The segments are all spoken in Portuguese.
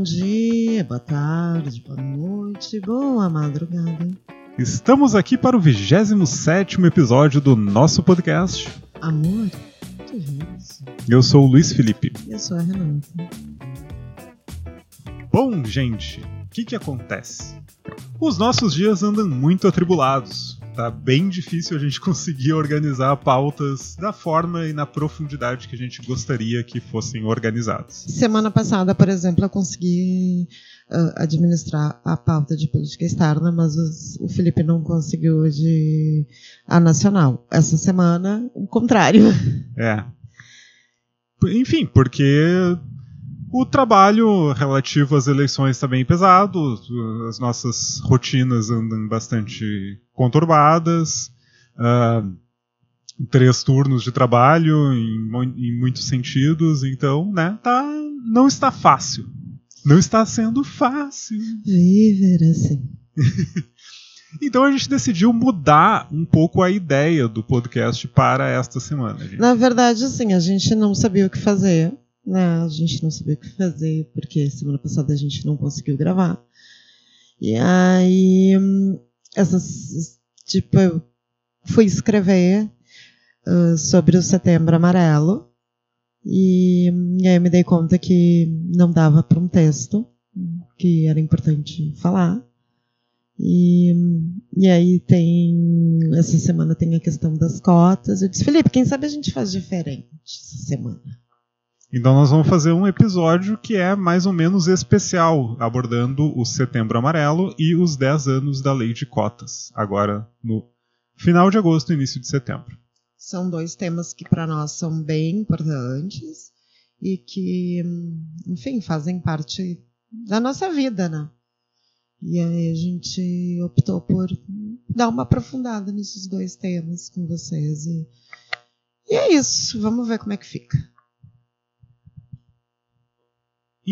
bom dia, boa tarde, boa noite, boa madrugada. Estamos aqui para o 27 episódio do nosso podcast. Amor, que isso? Eu sou o Luiz Felipe. Eu sou a Renata. Bom, gente, o que, que acontece? Os nossos dias andam muito atribulados tá bem difícil a gente conseguir organizar pautas da forma e na profundidade que a gente gostaria que fossem organizadas. Semana passada, por exemplo, eu consegui uh, administrar a pauta de política externa, mas os, o Felipe não conseguiu de a nacional. Essa semana, o contrário. É. Enfim, porque o trabalho relativo às eleições está bem pesado, as nossas rotinas andam bastante conturbadas, uh, três turnos de trabalho em, em, muitos sentidos, então, né, tá, não está fácil. Não está sendo fácil. Viver assim. então a gente decidiu mudar um pouco a ideia do podcast para esta semana. Gente. Na verdade, assim, a gente não sabia o que fazer. Né? A gente não sabia o que fazer, porque semana passada a gente não conseguiu gravar. E aí, essas, tipo, eu fui escrever uh, sobre o Setembro Amarelo. E, e aí eu me dei conta que não dava para um texto, que era importante falar. E, e aí tem. Essa semana tem a questão das cotas. Eu disse, Felipe, quem sabe a gente faz diferente essa semana? Então nós vamos fazer um episódio que é mais ou menos especial, abordando o Setembro Amarelo e os 10 anos da Lei de Cotas, agora no final de agosto, início de setembro. São dois temas que para nós são bem importantes e que, enfim, fazem parte da nossa vida, né? E aí a gente optou por dar uma aprofundada nesses dois temas com vocês. E, e é isso, vamos ver como é que fica.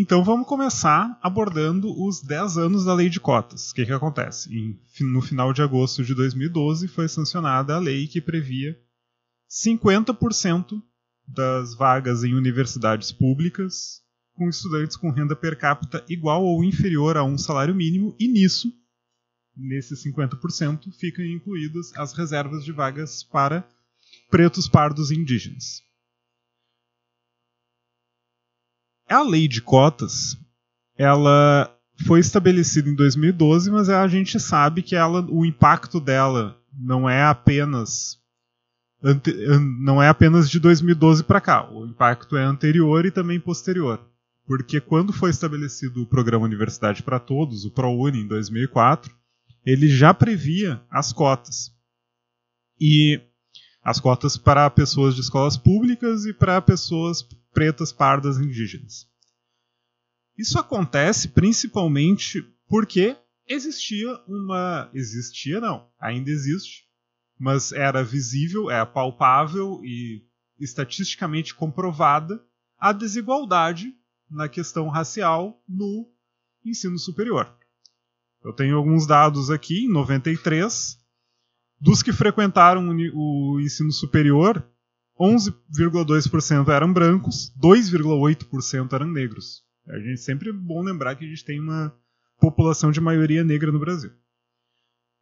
Então vamos começar abordando os 10 anos da lei de cotas. O que, que acontece? Em, no final de agosto de 2012 foi sancionada a lei que previa 50% das vagas em universidades públicas com estudantes com renda per capita igual ou inferior a um salário mínimo, e nisso, nesses 50%, ficam incluídas as reservas de vagas para pretos, pardos e indígenas. A lei de cotas, ela foi estabelecida em 2012, mas a gente sabe que ela, o impacto dela não é apenas não é apenas de 2012 para cá. O impacto é anterior e também posterior. Porque quando foi estabelecido o programa Universidade para Todos, o ProUni, em 2004, ele já previa as cotas. E as cotas para pessoas de escolas públicas e para pessoas pretas, pardas indígenas. Isso acontece principalmente porque existia uma. Existia não, ainda existe, mas era visível, é palpável e estatisticamente comprovada a desigualdade na questão racial no ensino superior. Eu tenho alguns dados aqui, em 93, dos que frequentaram o ensino superior, 11,2% eram brancos, 2,8% eram negros. A gente sempre é bom lembrar que a gente tem uma população de maioria negra no Brasil.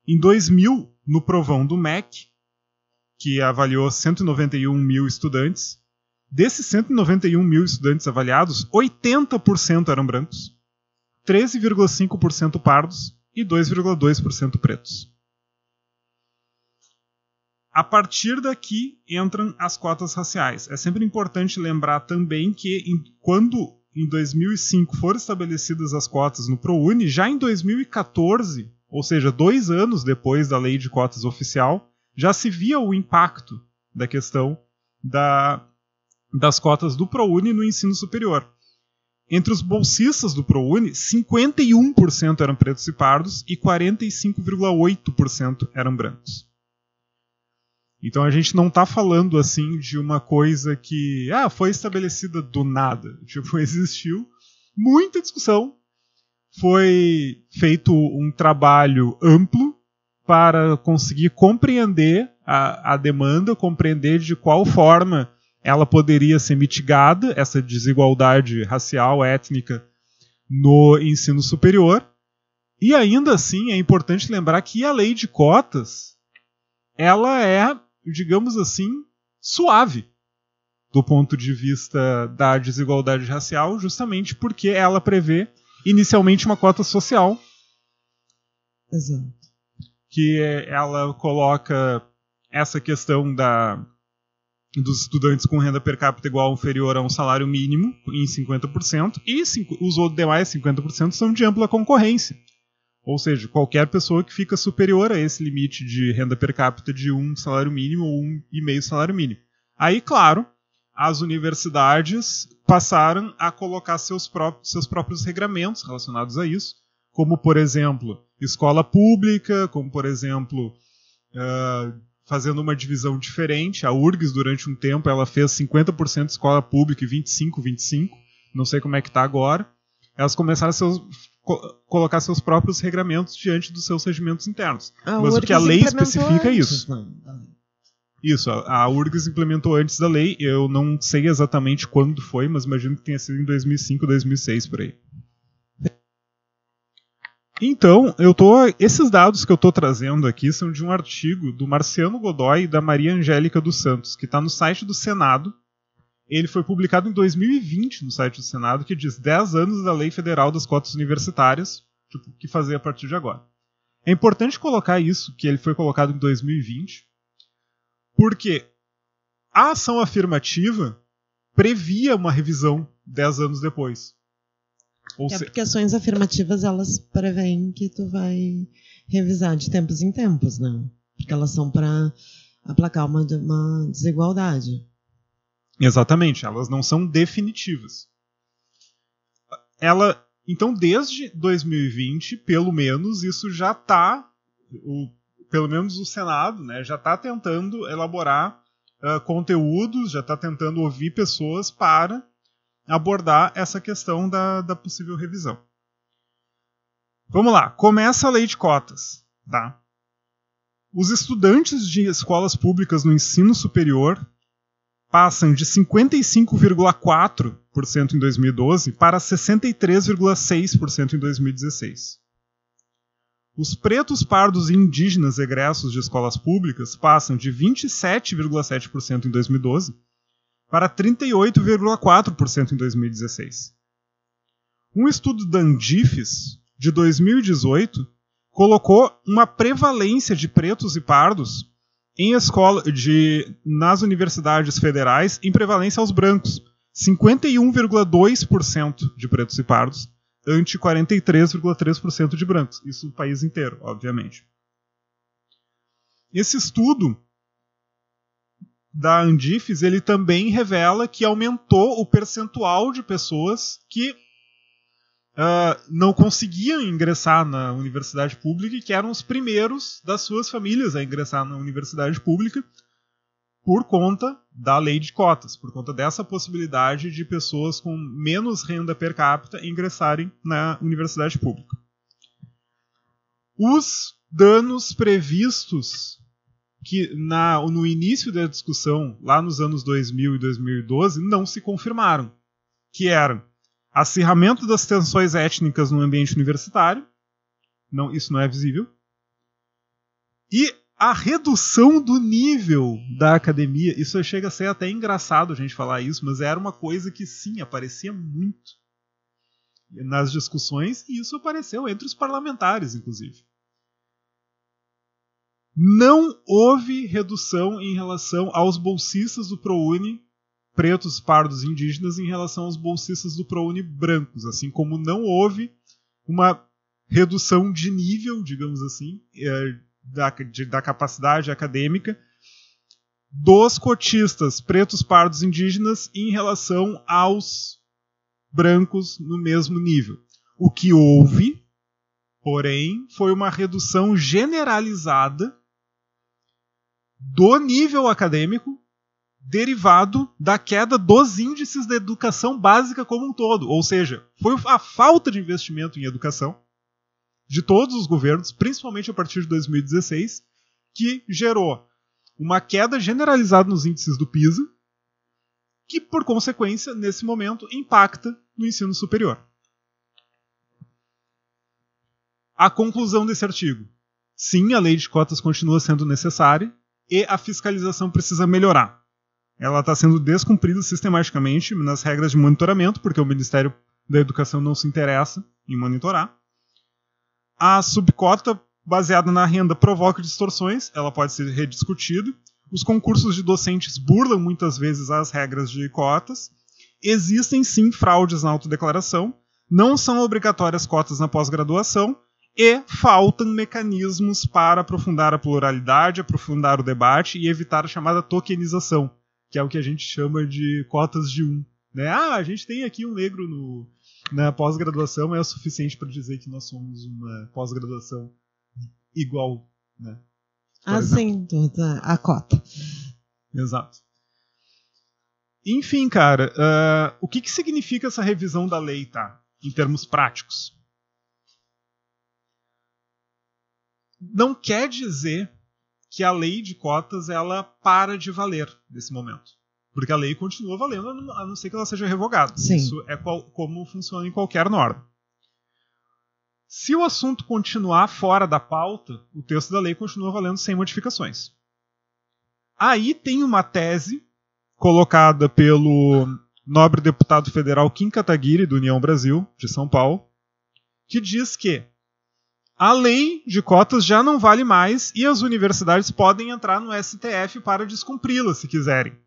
Em 2000, no provão do MEC, que avaliou 191 mil estudantes, desses 191 mil estudantes avaliados, 80% eram brancos, 13,5% pardos e 2,2% pretos. A partir daqui entram as cotas raciais. É sempre importante lembrar também que quando em 2005 foram estabelecidas as cotas no ProUni, já em 2014, ou seja, dois anos depois da lei de cotas oficial, já se via o impacto da questão da, das cotas do ProUni no ensino superior. Entre os bolsistas do ProUni, 51% eram pretos e pardos e 45,8% eram brancos. Então a gente não está falando assim de uma coisa que ah, foi estabelecida do nada. Tipo, existiu muita discussão. Foi feito um trabalho amplo para conseguir compreender a, a demanda, compreender de qual forma ela poderia ser mitigada, essa desigualdade racial, étnica, no ensino superior. E ainda assim é importante lembrar que a lei de cotas ela é, digamos assim, suave do ponto de vista da desigualdade racial, justamente porque ela prevê inicialmente uma cota social. Exato. Que ela coloca essa questão da dos estudantes com renda per capita igual ou inferior a um salário mínimo em 50%, e os outros demais 50% são de ampla concorrência. Ou seja, qualquer pessoa que fica superior a esse limite de renda per capita de um salário mínimo ou um e meio salário mínimo. Aí, claro, as universidades passaram a colocar seus próprios, seus próprios regramentos relacionados a isso, como, por exemplo, escola pública, como, por exemplo, uh, fazendo uma divisão diferente. A URGS, durante um tempo, ela fez 50% escola pública e 25%, 25%. Não sei como é que está agora. Elas começaram a co colocar seus próprios regramentos diante dos seus regimentos internos. A Mas URGS o que a lei especifica é isso. não. Isso, a a URGS implementou antes da lei. Eu não sei exatamente quando foi, mas imagino que tenha sido em 2005, 2006 por aí. Então, eu tô, esses dados que eu estou trazendo aqui são de um artigo do Marciano Godoy e da Maria Angélica dos Santos, que está no site do Senado. Ele foi publicado em 2020 no site do Senado, que diz 10 anos da Lei Federal das Cotas Universitárias, tipo, o que fazer a partir de agora. É importante colocar isso, que ele foi colocado em 2020, porque a ação afirmativa previa uma revisão 10 anos depois. Ou É se- porque ações afirmativas elas preveem que tu vai revisar de tempos em tempos, né? Porque elas são para aplacar uma, uma desigualdade. Exatamente, elas não são definitivas. Ela, então, desde 2020, pelo menos, isso já está, pelo menos o Senado, né, já está tentando elaborar ah, conteúdos, já está tentando ouvir pessoas para abordar essa questão da, da possível revisão. Vamos lá, começa a lei de cotas, tá? Os estudantes de escolas públicas no ensino superior passam de 55,4% em 2012 para 63,6% em 2016. Os pretos, pardos e indígenas egressos de escolas públicas passam de 27,7% em 2012 para 38,4% em 2016. Um estudo da Andifes, de 2018, colocou uma prevalência de pretos e pardos em escola de nas universidades federais em prevalência aos brancos, 51,2% de pretos e pardos ante 43,3% de brancos, isso no país inteiro, obviamente. Esse estudo da Andifes, ele também revela que aumentou o percentual de pessoas que ah, não conseguiam ingressar na universidade pública e que eram os primeiros das suas famílias a ingressar na universidade pública por conta da lei de cotas, por conta dessa possibilidade de pessoas com menos renda per capita ingressarem na universidade pública. Os danos previstos que na, no início da discussão, lá nos anos 2000 e 2012, não se confirmaram, que eram acirramento das tensões étnicas no ambiente universitário, não, isso não é visível, e a redução do nível da academia. Isso chega a ser até engraçado a gente falar isso, mas era uma coisa que sim, aparecia muito nas discussões, e isso apareceu entre os parlamentares, inclusive. Não houve redução em relação aos bolsistas do ProUni pretos, pardos e indígenas em relação aos bolsistas do ProUni brancos, assim como não houve uma redução de nível, digamos assim, eh, da, de- da capacidade acadêmica dos cotistas pretos, pardos indígenas em relação aos brancos no mesmo nível. O que houve, porém, foi uma redução generalizada do nível acadêmico derivado da queda dos índices da educação básica como um todo. Ou seja, foi a falta de investimento em educação de todos os governos, principalmente a partir de 2016, que gerou uma queda generalizada nos índices do PISA, que, por consequência, nesse momento, impacta no ensino superior. A conclusão desse artigo. Sim, a lei de cotas continua sendo necessária e a fiscalização precisa melhorar. Ela está sendo descumprida sistematicamente nas regras de monitoramento, porque o Ministério da Educação não se interessa em monitorar. A subcota baseada na renda provoca distorções, ela pode ser rediscutida. Os concursos de docentes burlam muitas vezes as regras de cotas. Existem sim fraudes na autodeclaração, não são obrigatórias cotas na pós-graduação e faltam mecanismos para aprofundar a pluralidade, aprofundar o debate e evitar a chamada tokenização, que é o que a gente chama de cotas de um. Né? Ah, a gente tem aqui um negro no, na pós-graduação, é o suficiente para dizer que nós somos uma pós-graduação igual. Né? Ah, sim, a cota. Exato. Enfim, cara, uh, o que, que significa essa revisão da lei, tá? Em termos práticos. não quer dizer que a lei de cotas ela para de valer nesse momento. Porque a lei continua valendo, a não ser que ela seja revogada. Sim. Isso é qual, como funciona em qualquer norma. Se o assunto continuar fora da pauta, o texto da lei continua valendo sem modificações. Aí tem uma tese colocada pelo nobre deputado federal Kim Kataguiri, do União Brasil, de São Paulo, que diz que a lei de cotas já não vale mais e as universidades podem entrar no STF para descumpri-la se quiserem.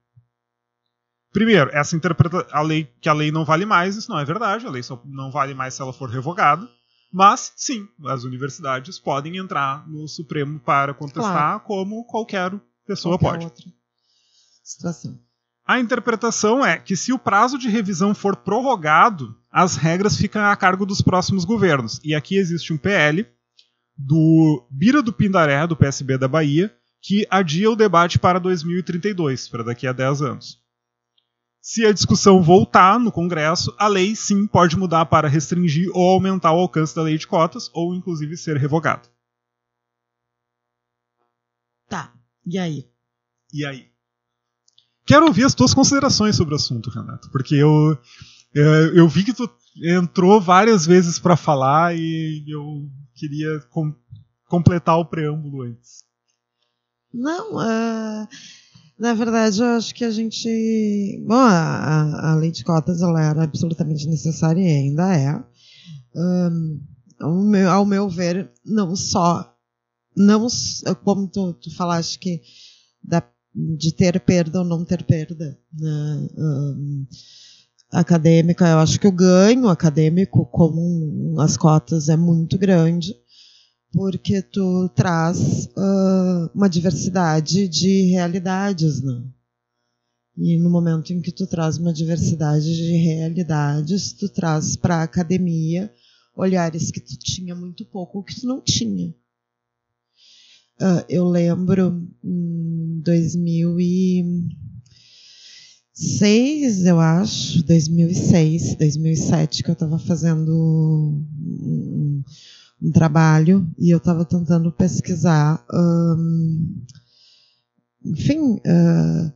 Primeiro, essa interpreta a lei que a lei não vale mais, isso não é verdade, a lei só não vale mais se ela for revogada. Mas sim, as universidades podem entrar no Supremo para contestar claro. como qualquer pessoa qualquer pode. Outra situação. A interpretação é que se o prazo de revisão for prorrogado, as regras ficam a cargo dos próximos governos. E aqui existe um PL do Bira do Pindaré, do PSB da Bahia, que adia o debate para 2032, para daqui a 10 anos. Se a discussão voltar no Congresso, a lei sim pode mudar para restringir ou aumentar o alcance da lei de cotas, ou inclusive ser revogada. Tá, e aí? E aí? Quero ouvir as tuas considerações sobre o assunto, Renato, porque eu, eu, eu vi que tu entrou várias vezes para falar e eu queria com, completar o preâmbulo antes. Não, uh, na verdade, eu acho que a gente. Bom, a, a lei de cotas ela era absolutamente necessária e ainda é. Um, ao, meu, ao meu ver, não só. Não, como tu, tu falaste que da, de ter perda ou não ter perda. Né? Um, acadêmica, eu acho que o ganho acadêmico com as cotas é muito grande, porque tu traz uh, uma diversidade de realidades, né? E no momento em que tu traz uma diversidade de realidades, tu traz para a academia olhares que tu tinha muito pouco, que tu não tinha. Uh, eu lembro em 2000 e 2006, eu acho, 2006, 2007, que eu estava fazendo um, um, trabalho e eu estava tentando pesquisar, um, enfim, uh,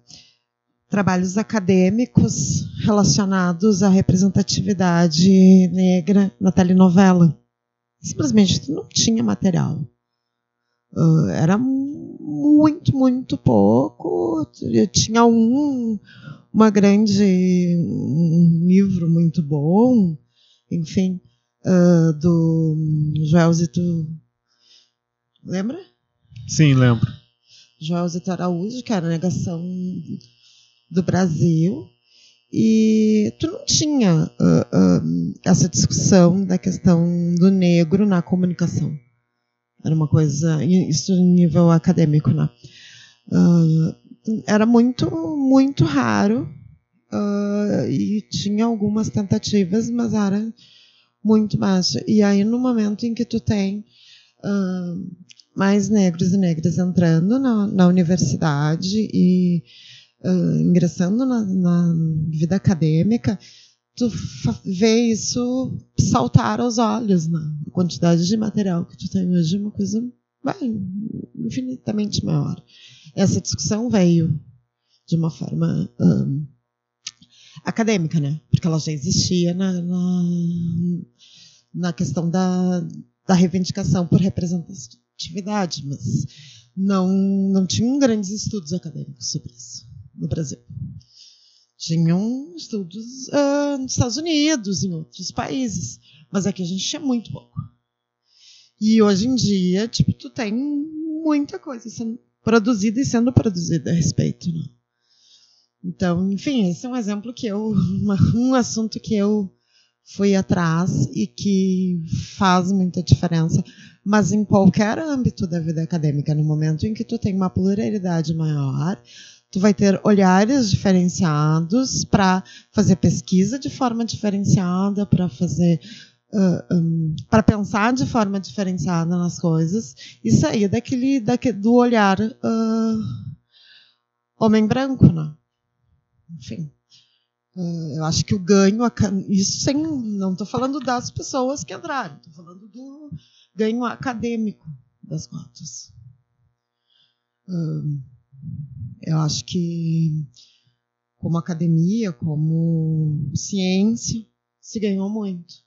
trabalhos acadêmicos relacionados à representatividade negra na telenovela. Simplesmente não tinha material. Uh, era muito, muito pouco. Eu tinha um, uma grande um livro muito bom, enfim, uh, do Joelzito. Lembra? Sim, lembro. Joelzito Araújo, que era a negação do Brasil. E tu não tinha uh, uh, essa discussão da questão do negro na comunicação. Era uma coisa, isso em nível acadêmico, né? Uh, era muito, muito raro uh, e tinha algumas tentativas, mas era muito baixo. E aí, no momento em que tu tem uh, mais negros e negras entrando na, na universidade e uh, ingressando na, na, vida acadêmica, tu vê isso saltar aos olhos, né? A quantidade de material que tu tem hoje é uma coisa bem, infinitamente maior essa discussão veio de uma forma um, acadêmica, né? Porque ela já existia na, na, na questão da, da reivindicação por representatividade, mas não, não tinham grandes estudos acadêmicos sobre isso no Brasil. Tinham estudos uh, nos Estados Unidos, em outros países, mas aqui a gente tinha muito pouco. E hoje em dia, tipo, tu tem muita coisa sendo produzida e sendo produzida a respeito, né? Então, enfim, esse é um exemplo que eu, uma, um assunto que eu fui atrás e que faz muita diferença, mas em qualquer âmbito da vida acadêmica, no momento em que tu tem uma pluralidade maior, tu vai ter olhares diferenciados para fazer pesquisa de forma diferenciada, para fazer uh, um, para pensar de forma diferenciada nas coisas e sair daquele, daquele do olhar uh, homem branco, né? Enfim. Uh, eu acho que o ganho, isso sem, não estou falando das pessoas que entraram, estou falando do ganho acadêmico das cotas. Uh, eu acho que, como academia, como ciência, se ganhou muito.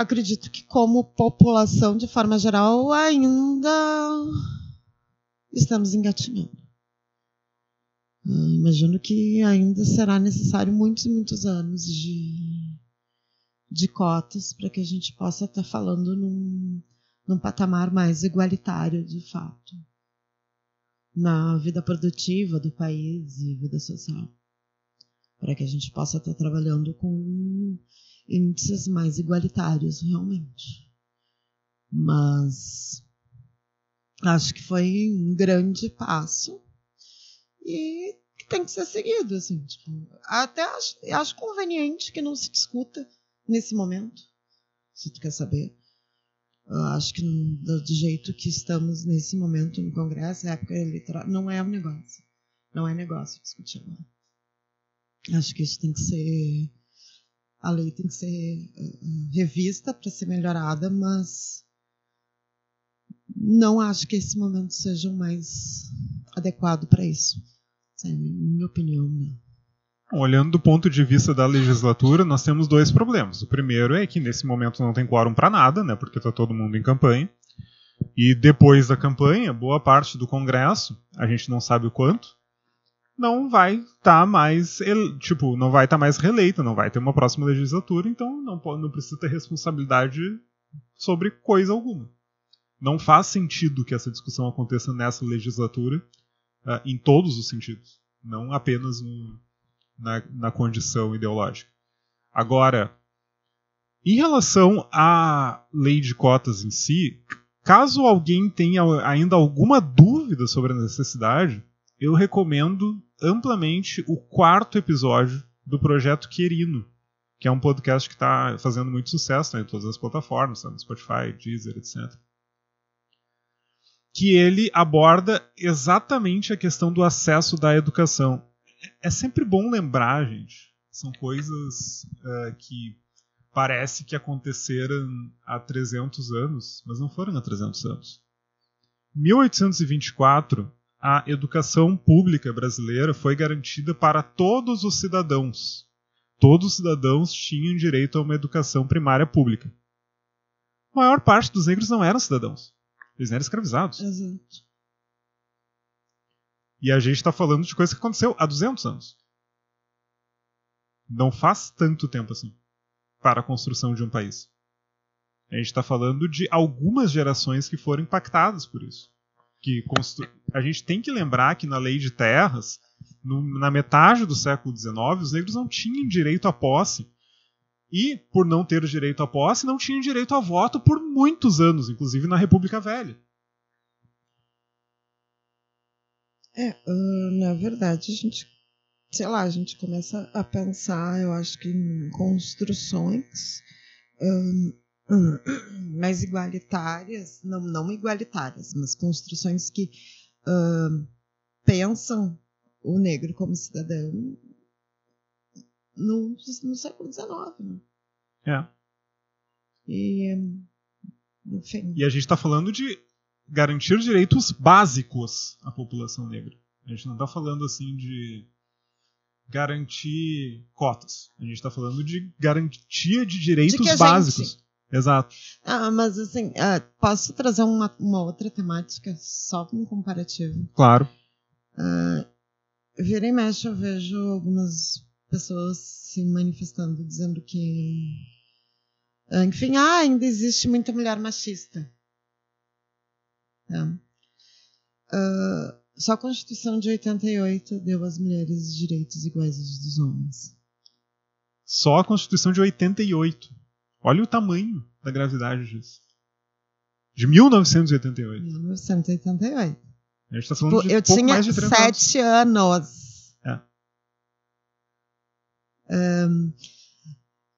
Acredito que, como população, de forma geral, ainda estamos engatinhando. Uh, imagino que ainda será necessário muitos e muitos anos de, de cotas para que a gente possa estar falando num, num patamar mais igualitário, de fato na vida produtiva do país e vida social, para que a gente possa estar trabalhando com índices mais igualitários realmente. Mas acho que foi um grande passo e que tem que ser seguido, assim, tipo, até acho, acho conveniente que não se discuta nesse momento, se tu quer saber. Eu acho que do jeito que estamos nesse momento no Congresso, época eleitoral, não é um negócio. Não é negócio discutir agora. Acho que isso tem que ser. A lei tem que ser uh, revista para ser melhorada, mas não acho que esse momento seja o mais adequado para isso. Sabe? Minha opinião, né? Olhando do ponto de vista da legislatura, nós temos dois problemas. O primeiro é que nesse momento não tem quórum para nada, né, porque está todo mundo em campanha. E depois da campanha, boa parte do Congresso, a gente não sabe o quanto, não vai estar tá mais, tipo, não vai estar tá mais reeleita, não vai ter uma próxima legislatura, então não, não precisa ter responsabilidade sobre coisa alguma. Não faz sentido que essa discussão aconteça nessa legislatura, uh, em todos os sentidos, não apenas no, na, na condição ideológica. Agora, em relação à lei de cotas em si, caso alguém tenha ainda alguma dúvida sobre a necessidade, eu recomendo amplamente o quarto episódio do Projeto Querino, que é um podcast que está fazendo muito sucesso né, em todas as plataformas, tá, no Spotify, Deezer, etc. Que ele aborda exatamente a questão do acesso da educação é sempre bom lembrar, gente. São coisas uh, que parece que aconteceram há 300 anos, mas não foram há 300 anos. Em 1824, a educação pública brasileira foi garantida para todos os cidadãos. Todos os cidadãos tinham direito a uma educação primária pública. A maior parte dos negros não eram cidadãos. Eles eram escravizados. Exato. E a gente está falando de coisa que aconteceu há 200 anos. Não faz tanto tempo assim para a construção de um país. A gente está falando de algumas gerações que foram impactadas por isso. Que constru... A gente tem que lembrar que na lei de terras, no, na metade do século XIX, os negros não tinham direito à posse. E, por não ter direito à posse, não tinham direito a voto por muitos anos, inclusive na República Velha. É, uh, na verdade, a gente, sei lá, a gente começa a pensar, eu acho que em construções um, mais igualitárias, não, não igualitárias, mas construções que uh, pensam o negro como cidadão no, no século XIX. Né? É. E, enfim. E a gente está falando de garantir direitos básicos à população negra. A gente não está falando assim de garantir cotas. A gente está falando de garantia de direitos de básicos. Gente, Exato. Ah, mas assim, ah, posso trazer uma, uma outra temática só com um comparativo? Claro. Ah, vira e mexe eu vejo algumas pessoas se manifestando dizendo que ah, enfim, ah, ainda existe muita mulher machista. Tá? Ah, só a Constituição de 88 deu às mulheres direitos iguais aos dos homens. Só a Constituição de 88. Olha o tamanho da gravidade disso. De 1988. 1988. A gente está falando Tipo, de eu pouco tinha mais de 30 anos. sete anos. É. Ahn,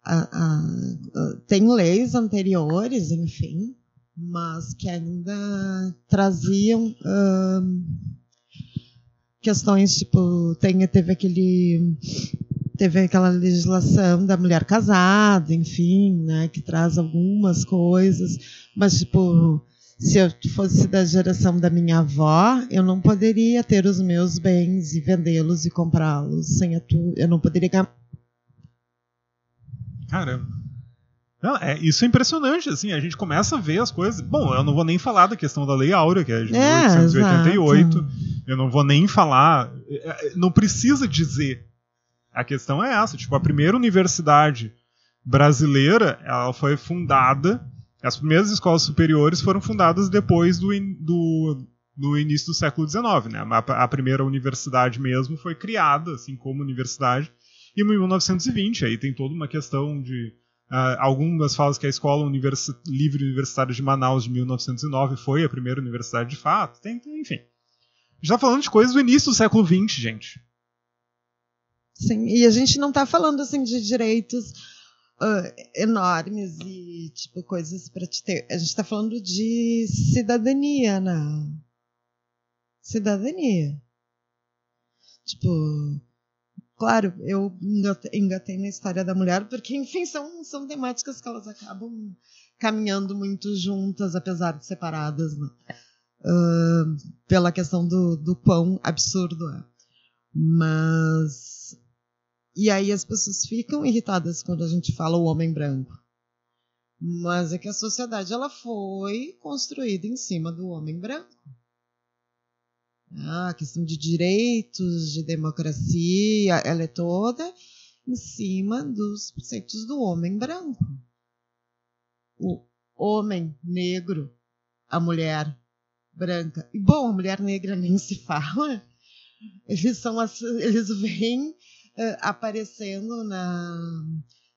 a- a- a- tem leis anteriores, enfim, mas que ainda traziam ahn, questões tipo tem, teve aquele teve aquela legislação da mulher casada, enfim, né, que traz algumas coisas, mas tipo se eu fosse da geração da minha avó, eu não poderia ter os meus bens e vendê-los e comprá-los sem a tu, eu não poderia ganhar. Caramba. Não, é, isso é impressionante, assim, a gente começa a ver as coisas. Bom, eu não vou nem falar da questão da Lei Áurea, que é de É, 1888. exato. Eu não vou nem falar. é, é, Não precisa dizer. A questão é essa. Tipo, a primeira universidade brasileira, ela foi fundada. As primeiras escolas superiores foram fundadas depois do, do, do início do século XIX. Né? A, a primeira universidade mesmo foi criada, assim como universidade, em 1920. Aí tem toda uma questão de. ah, algumas falam que a Escola Livre Universitária de Manaus de 1909 foi a primeira universidade de fato. Tem, tem- enfim. Gente tá falando de coisas do início do século XX, gente. Sim, e a gente não está falando assim de direitos ah, enormes e tipo coisas para te ter. A gente está falando de cidadania, né? Cidadania. Tipo, claro, eu engate- engatei na história da mulher porque, enfim, são, são temáticas que elas acabam caminhando muito juntas, apesar de separadas, né? Ah, pela questão do, do quão absurdo é. Mas. E aí as pessoas ficam irritadas quando a gente fala o homem branco. Mas é que a sociedade ela foi construída em cima do homem branco. Ah, a questão de direitos, de democracia, ela é toda em cima dos preceitos do homem branco. O homem negro, a mulher branca. E bom, a mulher negra nem se fala. Eles são eles vêm aparecendo na,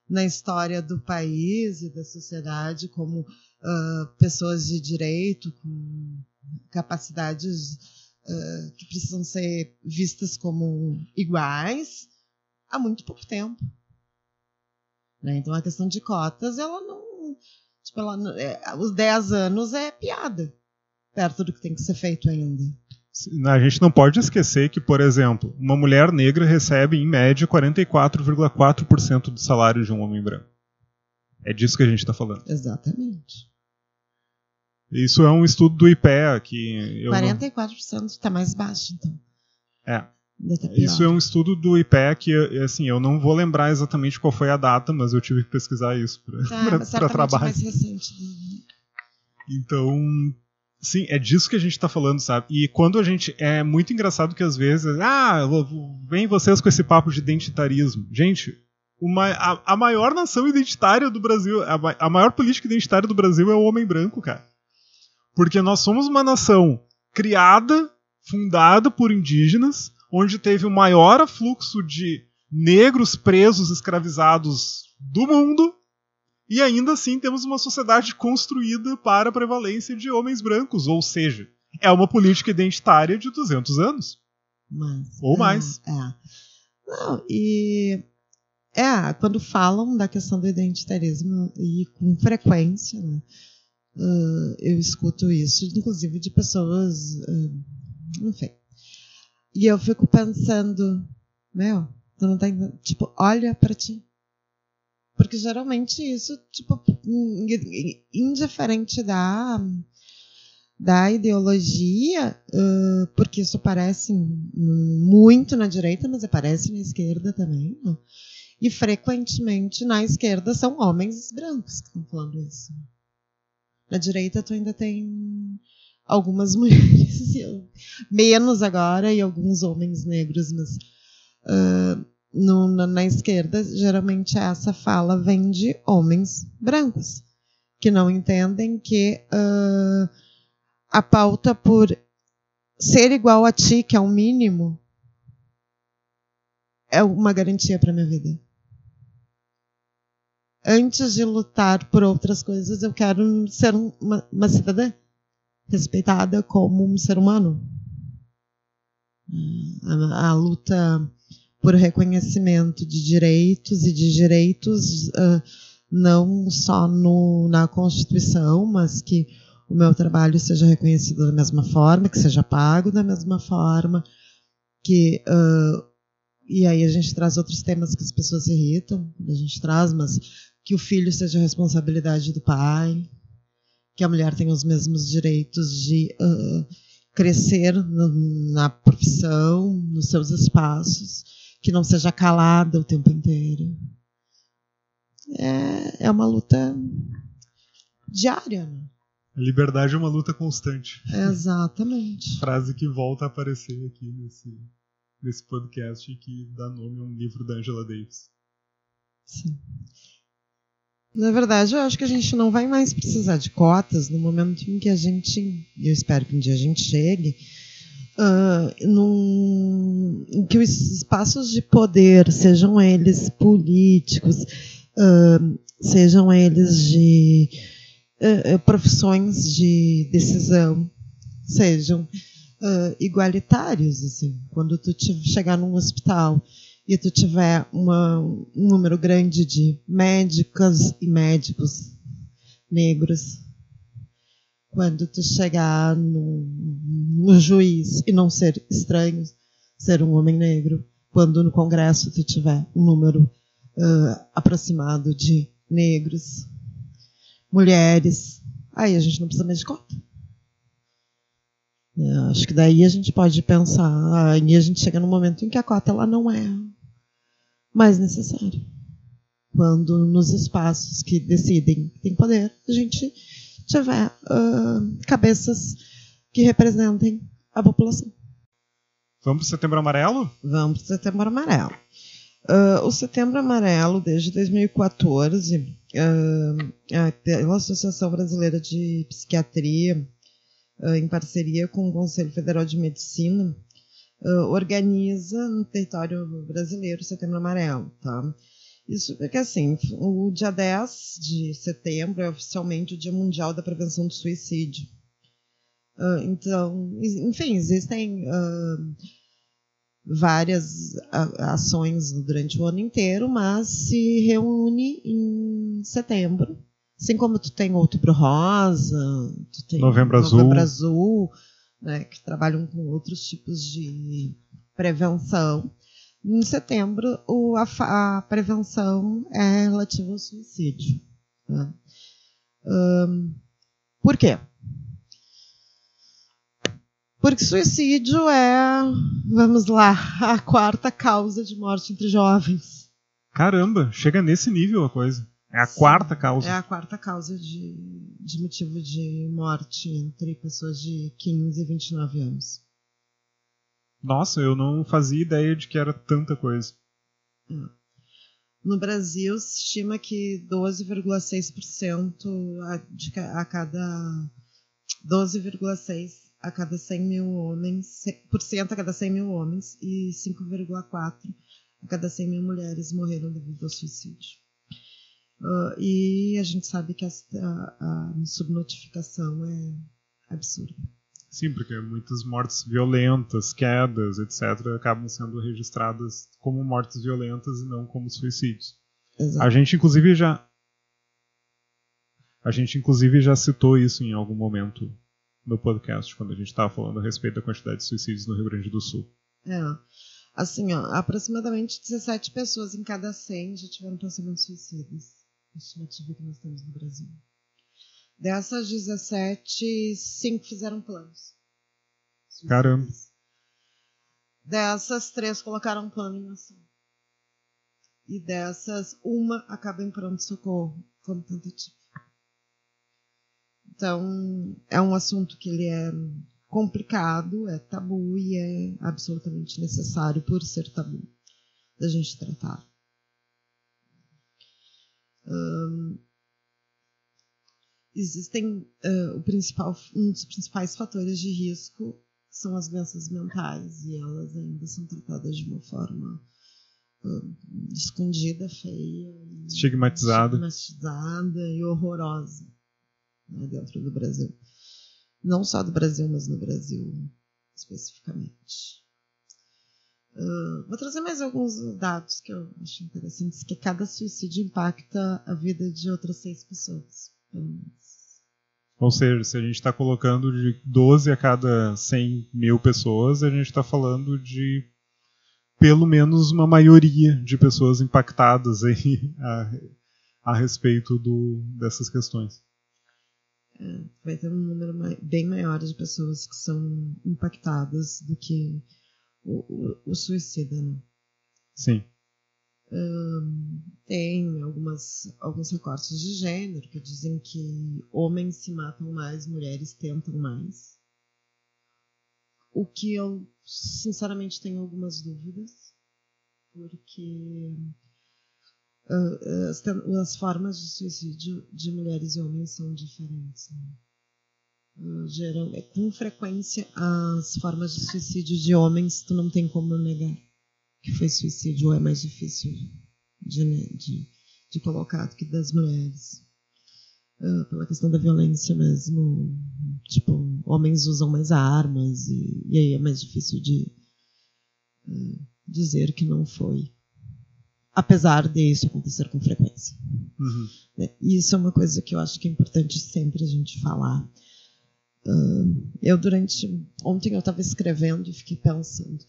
na história do país e da sociedade como ah, pessoas de direito com capacidades ah, que precisam ser vistas como iguais há muito pouco tempo. Né? Então a questão de cotas, ela não. Tipo, ela, é, os 10 anos é piada perto do que tem que ser feito ainda. A gente não pode esquecer que, por exemplo, uma mulher negra recebe, em média, 44,4% do salário de um homem branco. É disso que a gente está falando. Exatamente. Isso é um estudo do IPEA que eu não- 44% está mais baixo, então. É. Tá. Isso é um estudo do IPEA que, assim, eu não vou lembrar exatamente qual foi a data, mas eu tive que pesquisar isso Tá, para certamente trabalho. mais recente. né? Então, sim, é disso que a gente tá falando, sabe? E quando a gente. É muito engraçado que às vezes. Ah, vem vocês com esse papo de identitarismo. Gente, uma, a, a maior nação identitária do Brasil, a, a maior política identitária do Brasil é o homem branco, cara. Porque nós somos uma nação criada, fundada por indígenas, onde teve o maior afluxo de negros presos, escravizados do mundo, e ainda assim temos uma sociedade construída para a prevalência de homens brancos, ou seja, é uma política identitária de 200 anos. Mas, Ou é, mais. É. Não, e. É, quando falam da questão do identitarismo, e com frequência, né, ah, eu escuto isso, inclusive de pessoas. ah, enfim. E eu fico pensando, meu, tu não tá entendendo? Tipo, olha pra ti. Porque geralmente isso, tipo, in- in- indiferente da, da ideologia, ãh, porque isso aparece muito na direita, mas aparece na esquerda também. né? E frequentemente na esquerda são homens brancos que estão falando isso. Na direita tu ainda tem algumas mulheres, menos agora, e alguns homens negros, mas uh, no, na, na, esquerda, geralmente essa fala vem de homens brancos, que não entendem que uh, a pauta por ser igual a ti, que é o mínimo, é uma garantia para minha vida. Antes de lutar por outras coisas, eu quero ser uma, uma cidadã respeitada como um ser humano. A, a, luta por reconhecimento de direitos e de direitos uh, não só no, na Constituição, mas que o meu trabalho seja reconhecido da mesma forma, que seja pago da mesma forma, que uh, e aí a gente traz outros temas que as pessoas se irritam, a gente traz, mas que o filho seja responsabilidade do pai, que a mulher tenha os mesmos direitos de uh, crescer no, na profissão, nos seus espaços, que não seja calada o tempo inteiro. É, é uma luta diária. Né? A liberdade é uma luta constante. Exatamente. Frase que volta a aparecer aqui nesse, nesse podcast e que dá nome a um livro da Angela Davis. Sim. Na verdade, eu acho que a gente não vai mais precisar de cotas no momento em que a gente, eu espero que um dia a gente chegue, uh, num, que os espaços de poder, sejam eles políticos, uh, sejam eles de uh, profissões de decisão sejam uh, igualitários, assim. Quando tu chegar num hospital e tu tiver uma, um número grande de médicas e médicos negros, quando tu chegar no, no juiz e não ser estranho, ser um homem negro, quando no Congresso tu tiver um número uh, aproximado de negros, mulheres. Aí a gente não precisa mais de cota. É, acho que daí a gente pode pensar, e a gente chega num momento em que a cota ela não é mais necessária. Quando nos espaços que decidem tem poder, a gente tiver uh, cabeças que representem a população. Vamos para o Setembro Amarelo? Vamos para o Setembro Amarelo. Uh, o Setembro Amarelo, desde 2014, uh, pela Associação Brasileira de Psiquiatria, uh, em parceria com o Conselho Federal de Medicina, organiza no território brasileiro o Setembro Amarelo. Tá? Isso porque, assim, o dia 10 de setembro é oficialmente o Dia Mundial da Prevenção do Suicídio. Uh, então, enfim, existem uh, várias ações durante o ano inteiro, mas se reúne em setembro. Assim como tu tem Outubro Rosa, tu tem Novembro, Novembro Azul, Azul né, que trabalham com outros tipos de prevenção. Em setembro, o, a, a, prevenção é relativa ao suicídio. Né? Um, por quê? Porque suicídio é, vamos lá, a quarta causa de morte entre jovens. Caramba, chega nesse nível a coisa. É a Sim, quarta causa. É a quarta causa de, de motivo de morte entre pessoas de 15 e 29 anos. Nossa, eu não fazia ideia de que era tanta coisa. No Brasil, se estima que 12,6% a, a cada 12,6 a cada 100 mil homens, por cento a cada 100 mil homens e 5,4 a cada 100 mil mulheres morreram devido ao suicídio. Uh, e a gente sabe que a, a, a subnotificação é absurda. Sim, porque muitas mortes violentas, quedas, etc., acabam sendo registradas como mortes violentas e não como suicídios. Exato. A gente, inclusive, já. A gente, inclusive, já citou isso em algum momento no podcast, quando a gente estava falando a respeito da quantidade de suicídios no Rio Grande do Sul. É. Assim, ó, aproximadamente 17 pessoas em cada 100 já tiveram pensamentos suicidas. Estimativa que nós temos no Brasil. Dessas 17, 5 fizeram planos. Caramba. Dessas, três colocaram um plano em ação. E dessas, uma acaba em pronto-socorro, como tentativa. Então, é um assunto que ele é complicado, é tabu e é absolutamente necessário, por ser tabu, da gente tratar. Um, existem uh, o principal, um dos principais fatores de risco são as doenças mentais e elas ainda são tratadas de uma forma uh, escondida, feia, estigmatizada, estigmatizada e horrorosa né, dentro do Brasil. Não só do Brasil, mas no Brasil especificamente. Uh, vou trazer mais alguns dados que eu acho interessantes, que cada suicídio impacta a vida de outras seis pessoas. Ou seja, se a gente está colocando de 12 a cada 100 mil pessoas, a gente está falando de pelo menos uma maioria de pessoas impactadas aí a, a respeito do, dessas questões. É, vai ter um número bem maior de pessoas que são impactadas do que o, o, o suicida, né? Sim. Tem algumas, alguns recortes de gênero que dizem que homens se matam mais, mulheres tentam mais. O que eu, sinceramente, tenho algumas dúvidas, porque uh, as, as, formas de suicídio de mulheres e homens são diferentes. Né? Uh, geral, é, com frequência, as formas de suicídio de homens, tu não tem como negar que foi suicídio, é mais difícil de, né, de, de colocar do que das mulheres. Uh, pela questão da violência mesmo, tipo, homens usam mais armas e, e aí é mais difícil de uh, dizer que não foi apesar de isso acontecer com frequência. Uhum. Né? E isso é uma coisa que eu acho que é importante sempre a gente falar. Uh, eu durante ontem eu estava escrevendo e fiquei pensando.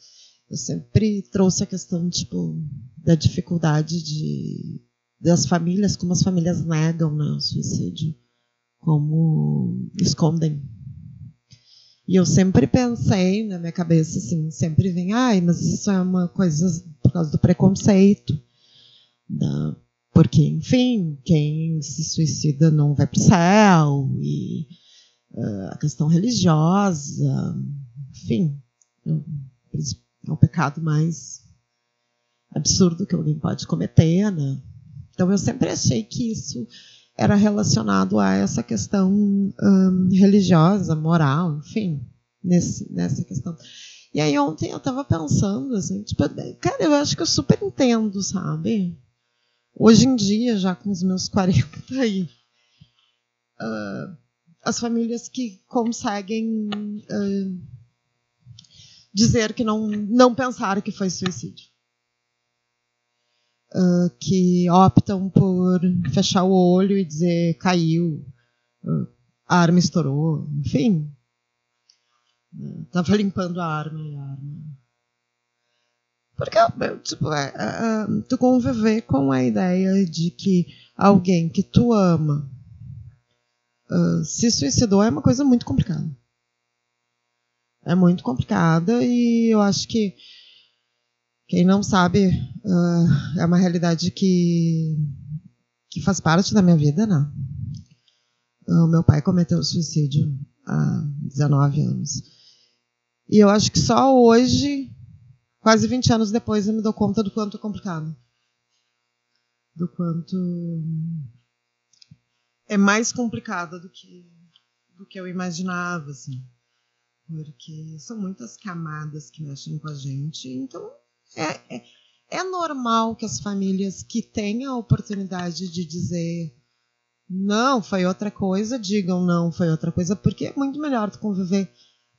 Eu sempre trouxe a questão tipo da dificuldade de das famílias, como as famílias negam né, o suicídio, como escondem. E eu sempre pensei na minha cabeça assim, sempre vem, ai, mas isso é uma coisa por causa do preconceito. Da, porque, enfim, quem se suicida não vai para o céu, e uh, a questão religiosa, enfim, é o pecado mais absurdo que alguém pode cometer, né? Então eu sempre achei que isso era relacionado a essa questão um, religiosa, moral, enfim, nesse, nessa questão. E aí ontem eu estava pensando, assim, tipo, cara, eu acho que eu super entendo, sabe? Hoje em dia, já com os meus 40 aí, uh, as famílias que conseguem uh, dizer que não, não pensaram que foi suicídio. Uh, que optam por fechar o olho e dizer caiu, a arma estourou, enfim. Estava limpando a arma e a arma porque, tipo, é, é, é, tu conviver com a ideia de que alguém que tu ama uh, se suicidou é uma coisa muito complicada. É muito complicada e eu acho que quem não sabe uh, é uma realidade que, que faz parte da minha vida, né? O meu pai cometeu suicídio há 19 anos. E eu acho que só hoje Quase 20 anos depois eu me dou conta do quanto é complicado. Do quanto é mais complicado do que, do que eu imaginava, assim. Porque são muitas camadas que mexem com a gente. Então, é, é, é normal que as famílias que têm a oportunidade de dizer não, foi outra coisa, digam não, foi outra coisa, porque é muito melhor tu conviver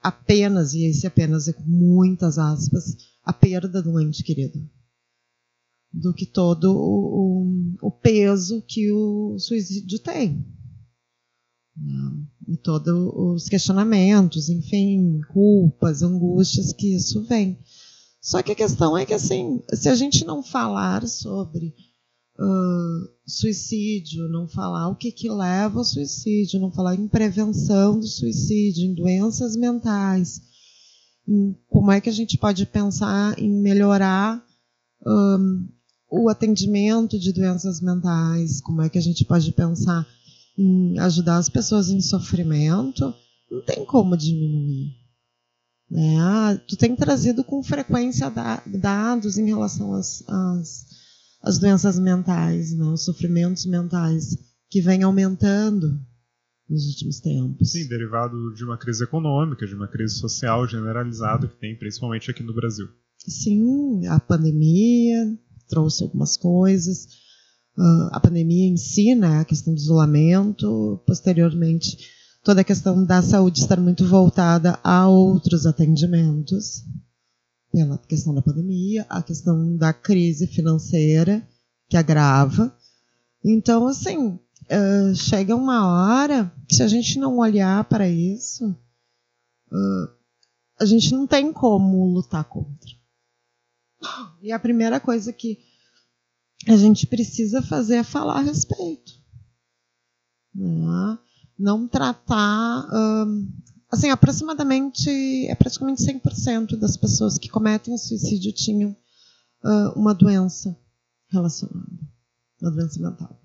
apenas, e esse apenas é com muitas aspas, a perda do ente querido, do que todo o, o, o peso que o suicídio tem. Né? E todos os questionamentos, enfim, culpas, angústias que isso vem. Só que a questão é que, assim, se a gente não falar sobre uh, suicídio, não falar o que, que leva ao suicídio, não falar em prevenção do suicídio, em doenças mentais, como é que a gente pode pensar em melhorar um, o atendimento de doenças mentais, como é que a gente pode pensar em ajudar as pessoas em sofrimento, não tem como diminuir. Né? Ah, tu tem trazido com frequência dados em relação às, às, às doenças mentais, né? os sofrimentos mentais, que vem aumentando nos últimos tempos. Sim, derivado de uma crise econômica, de uma crise social generalizada que tem principalmente aqui no Brasil. Sim, a pandemia trouxe algumas coisas. Uh, a pandemia em si, né, a questão do isolamento, posteriormente toda a questão da saúde estar muito voltada a outros atendimentos, pela questão da pandemia, a questão da crise financeira que agrava. Então, assim, uh, chega uma hora se a gente não olhar para isso, uh, a gente não tem como lutar contra. E a primeira coisa que a gente precisa fazer é falar a respeito. Né? não tratar. Um, assim, aproximadamente, é praticamente 100% das pessoas que cometem suicídio tinham uh, uma doença relacionada, uma doença mental.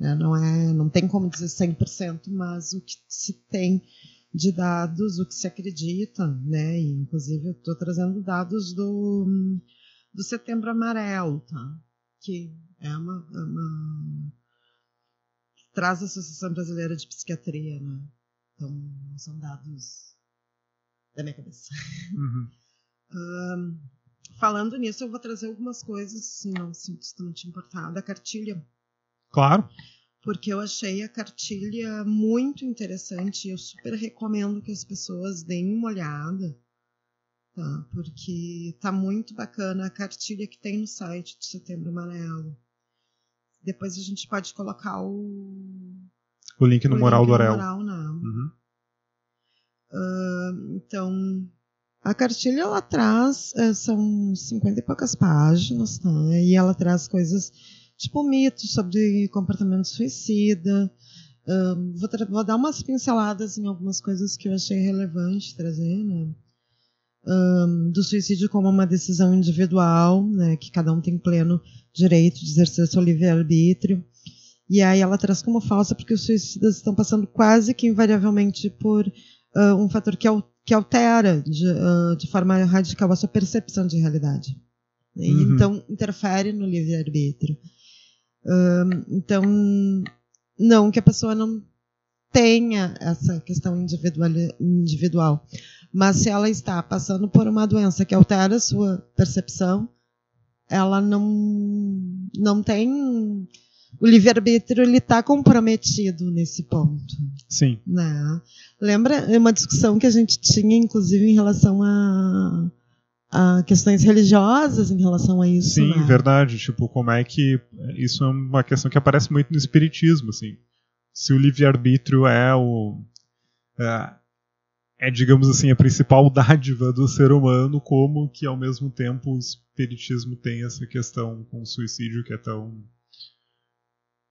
É, não, é, não tem como dizer 100%, mas o que se tem de dados, o que se acredita, né? E, inclusive, eu estou trazendo dados do, do Setembro Amarelo, tá? Que é uma, é uma traz a Associação Brasileira de Psiquiatria, né? Então, são dados da minha cabeça. Uhum. um, falando nisso, eu vou trazer algumas coisas, se não, se, se não te importar, da cartilha. Claro. Porque eu achei a cartilha muito interessante e eu super recomendo que as pessoas deem uma olhada. Tá? Porque tá muito bacana a cartilha que tem no site de Setembro Amarelo. Depois a gente pode colocar o. O link no o Moral link do Orel. Moral, não. Uhum. Uh, então, a cartilha ela traz, uh, são 50 e poucas páginas, tá? E ela traz coisas tipo mitos sobre comportamento suicida. Uh, vou, vou, dar umas pinceladas em algumas coisas que eu achei relevante trazer, né? Do suicídio como uma decisão individual, né, que cada um tem pleno direito de exercer seu livre-arbítrio. E aí ela traz como falsa porque os suicidas estão passando quase que invariavelmente por uh, um fator que, al que altera de, uh, de, forma radical a sua percepção de realidade. E, uhum. Então, interfere no livre-arbítrio. Uh, então, não que a pessoa não tenha essa questão individual, individual, mas se ela está passando por uma doença que altera a sua percepção, ela não, não tem. O livre-arbítrio está comprometido nesse ponto. Sim. Né? Lembra uma discussão que a gente tinha, inclusive, em relação a, a questões religiosas em relação a isso. Sim, né? verdade. Tipo, como é que. Isso é uma questão que aparece muito no Espiritismo, assim. Se o livre-arbítrio é o. É, é, digamos assim, a principal dádiva do ser humano, como que ao mesmo tempo o espiritismo tem essa questão com o suicídio que é tão.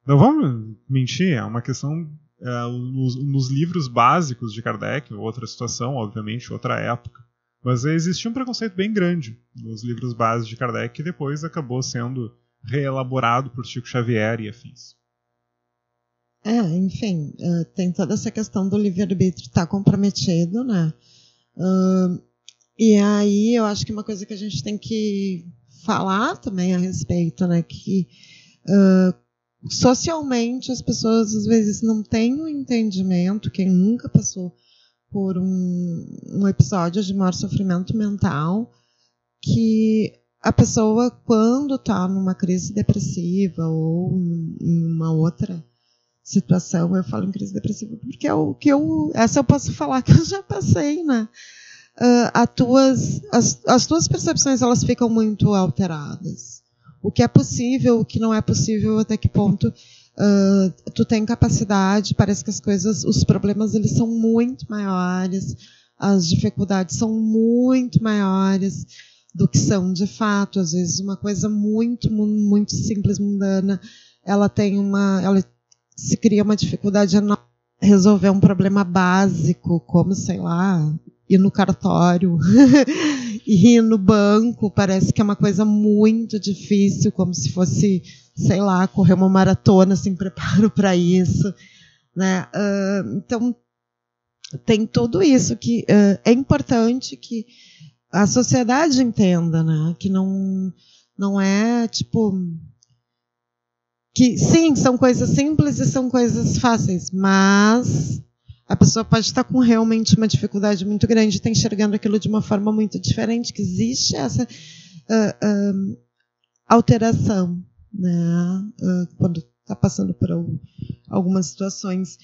Não vamos mentir, é uma questão. É, nos, nos, livros básicos de Kardec, outra situação, obviamente, outra época. Mas existia um preconceito bem grande nos livros básicos de Kardec que depois acabou sendo reelaborado por Chico Xavier e afins. É, enfim, uh, tem toda essa questão do livre-arbítrio estar tá comprometido, né? Uh, e aí eu acho que uma coisa que a gente tem que falar também a respeito, né? Que uh, socialmente as pessoas às vezes não têm o um entendimento, quem nunca passou por um, um episódio de maior sofrimento mental, que a pessoa, quando está numa crise depressiva ou em uma outra situação, eu falo em crise depressiva, porque é o que eu, essa eu posso falar que eu já passei, né? Uh, tuas, as, as tuas percepções elas ficam muito alteradas. O que é possível, o que não é possível, até que ponto uh, tu tem capacidade, parece que as coisas, os problemas eles são muito maiores, as dificuldades são muito maiores do que são de fato. Às vezes uma coisa muito, muito simples, mundana, ela tem uma, ela se cria uma dificuldade enorme resolver um problema básico, como, sei lá, ir no cartório ir no banco parece que é uma coisa muito difícil, como se fosse, sei lá, correr uma maratona sem preparo para isso. Né? Uh, então, tem tudo isso que uh, é importante que a sociedade entenda, né? que não, não é tipo que sim, são coisas simples e são coisas fáceis, mas a pessoa pode estar com realmente uma dificuldade muito grande, está enxergando aquilo de uma forma muito diferente, que existe essa uh, uh, alteração, né? Uh, quando está passando por algumas situações.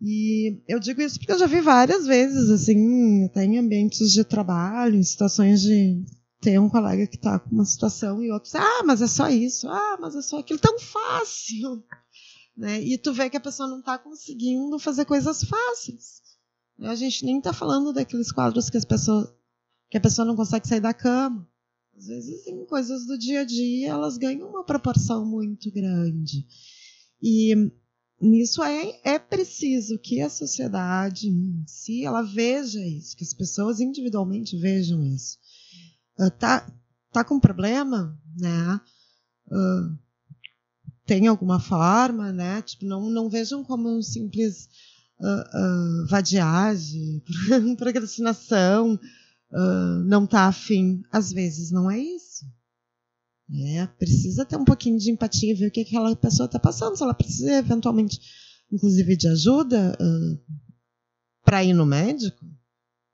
E eu digo isso porque eu já vi várias vezes, assim, até em ambientes de trabalho, em situações de ter um colega que está com uma situação e outros, ah, mas é só isso, ah, mas é só aquilo, tão fácil. Né? E tu vê que a pessoa não está conseguindo fazer coisas fáceis. A gente nem está falando daqueles quadros que, as pessoas, que a pessoa não consegue sair da cama. Às vezes, em coisas do dia a dia, elas ganham uma proporção muito grande. E nisso é, é preciso que a sociedade em si ela veja isso, que as pessoas individualmente vejam isso. Uh, tá, tá com problema, né? Uh, tem alguma forma, né? Tipo, não, não vejam como um simples uh, vadiagem, procrastinação, não tá afim. Às vezes não é isso. É, precisa ter um pouquinho de empatia, ver o que aquela pessoa está passando, se ela precisa eventualmente, inclusive, de ajuda para ir no médico,